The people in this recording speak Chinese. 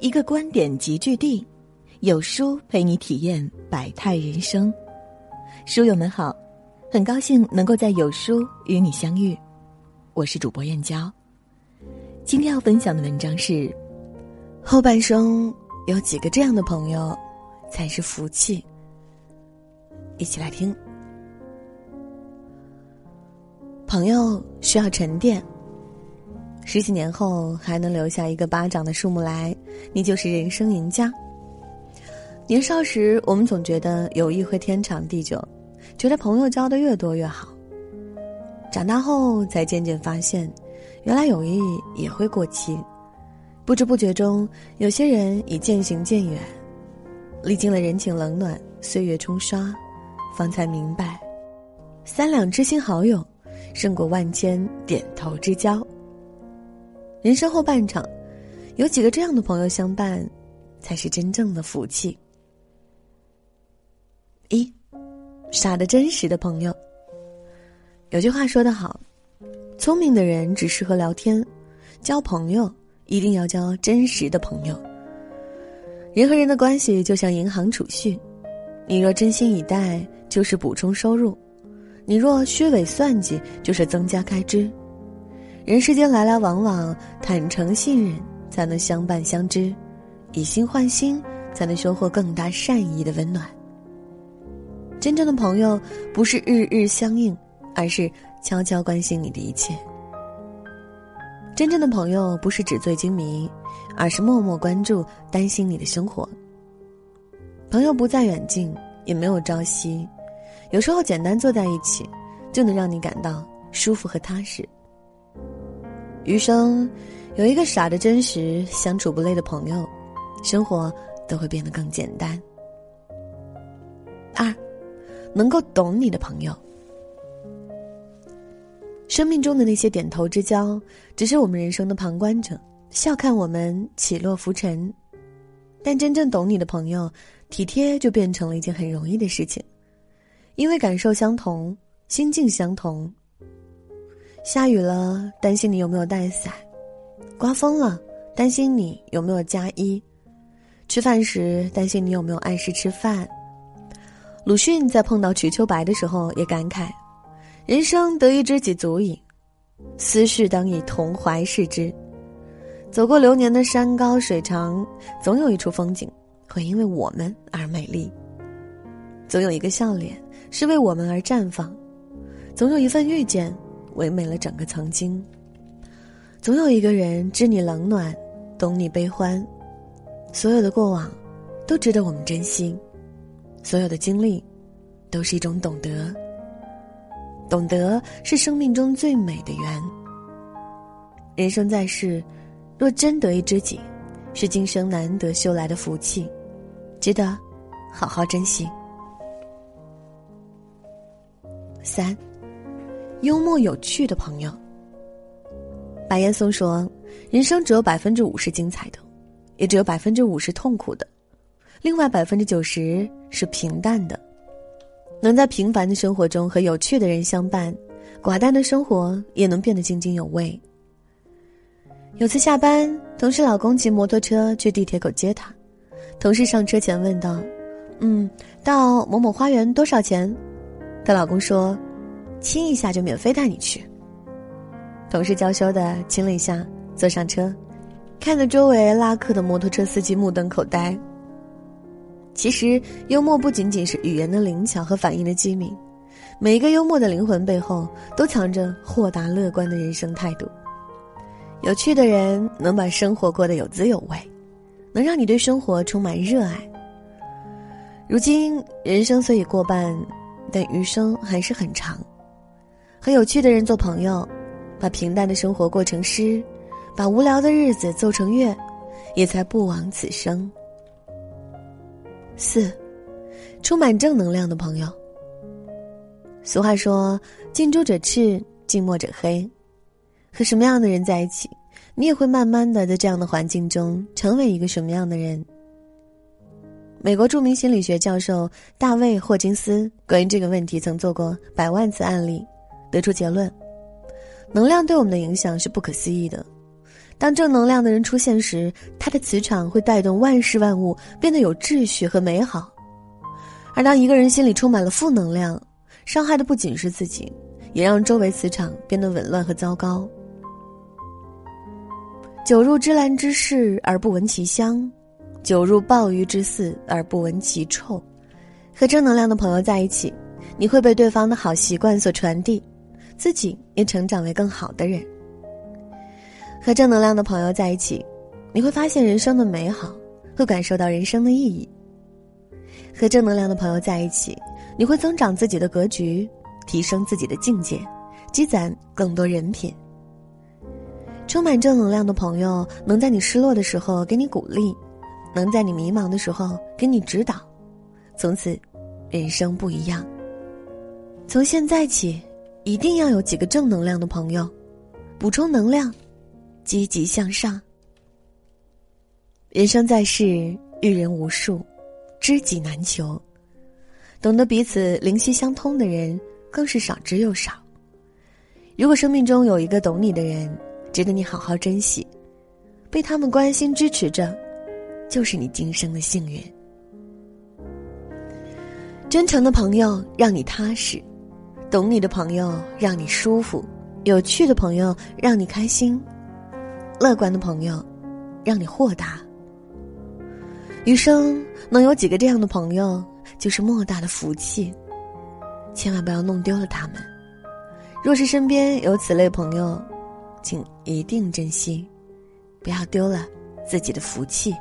一个观点集聚地，有书陪你体验百态人生。书友们好，很高兴能够在有书与你相遇，我是主播燕娇。今天要分享的文章是：后半生有几个这样的朋友才是福气。一起来听。朋友需要沉淀。十几年后还能留下一个巴掌的数目来，你就是人生赢家。年少时，我们总觉得友谊会天长地久，觉得朋友交的越多越好。长大后才渐渐发现，原来友谊也会过期。不知不觉中，有些人已渐行渐远。历经了人情冷暖、岁月冲刷，方才明白，三两知心好友，胜过万千点头之交。人生后半场，有几个这样的朋友相伴，才是真正的福气。一，傻的真实的朋友。有句话说得好，聪明的人只适合聊天，交朋友一定要交真实的朋友。人和人的关系就像银行储蓄，你若真心以待，就是补充收入；你若虚伪算计，就是增加开支。人世间来来往往，坦诚信任才能相伴相知，以心换心才能收获更大善意的温暖。真正的朋友不是日日相应，而是悄悄关心你的一切。真正的朋友不是纸醉金迷，而是默默关注、担心你的生活。朋友不在远近，也没有朝夕，有时候简单坐在一起，就能让你感到舒服和踏实。余生，有一个傻的真实、相处不累的朋友，生活都会变得更简单。二，能够懂你的朋友。生命中的那些点头之交，只是我们人生的旁观者，笑看我们起落浮沉。但真正懂你的朋友，体贴就变成了一件很容易的事情，因为感受相同，心境相同。下雨了，担心你有没有带伞；刮风了，担心你有没有加衣；吃饭时，担心你有没有按时吃饭。鲁迅在碰到瞿秋白的时候也感慨：“人生得一知己足矣，思绪当以同怀视之。”走过流年的山高水长，总有一处风景会因为我们而美丽；总有一个笑脸是为我们而绽放；总有一份遇见。唯美了整个曾经。总有一个人知你冷暖，懂你悲欢，所有的过往，都值得我们珍惜；所有的经历，都是一种懂得。懂得是生命中最美的缘。人生在世，若真得一知己，是今生难得修来的福气，值得好好珍惜。三。幽默有趣的朋友。白岩松说：“人生只有百分之五是精彩的，也只有百分之五是痛苦的，另外百分之九十是平淡的。能在平凡的生活中和有趣的人相伴，寡淡的生活也能变得津津有味。”有次下班，同事老公骑摩托车去地铁口接她，同事上车前问道：“嗯，到某某花园多少钱？”她老公说。亲一下就免费带你去。同事娇羞的亲了一下，坐上车，看着周围拉客的摩托车司机目瞪口呆。其实幽默不仅仅是语言的灵巧和反应的机敏，每一个幽默的灵魂背后都藏着豁达乐观的人生态度。有趣的人能把生活过得有滋有味，能让你对生活充满热爱。如今人生虽已过半，但余生还是很长。和有趣的人做朋友，把平淡的生活过成诗，把无聊的日子奏成乐，也才不枉此生。四，充满正能量的朋友。俗话说：“近朱者赤，近墨者黑。”和什么样的人在一起，你也会慢慢的在这样的环境中成为一个什么样的人。美国著名心理学教授大卫霍金斯关于这个问题曾做过百万次案例。得出结论，能量对我们的影响是不可思议的。当正能量的人出现时，他的磁场会带动万事万物变得有秩序和美好；而当一个人心里充满了负能量，伤害的不仅是自己，也让周围磁场变得紊乱和糟糕。久入芝兰之室而不闻其香，久入鲍鱼之肆而不闻其臭。和正能量的朋友在一起，你会被对方的好习惯所传递，自己也成长为更好的人。和正能量的朋友在一起，你会发现人生的美好，会感受到人生的意义。和正能量的朋友在一起，你会增长自己的格局，提升自己的境界，积攒更多人品。充满正能量的朋友，能在你失落的时候给你鼓励，能在你迷茫的时候给你指导，从此，人生不一样。从现在起，一定要有几个正能量的朋友，补充能量，积极向上。人生在世，遇人无数，知己难求，懂得彼此灵犀相通的人更是少之又少。如果生命中有一个懂你的人，值得你好好珍惜，被他们关心支持着，就是你今生的幸运。真诚的朋友让你踏实，懂你的朋友让你舒服，有趣的朋友让你开心，乐观的朋友让你豁达。余生能有几个这样的朋友，就是莫大的福气，千万不要弄丢了他们。若是身边有此类朋友，请一定珍惜，不要丢了自己的福气。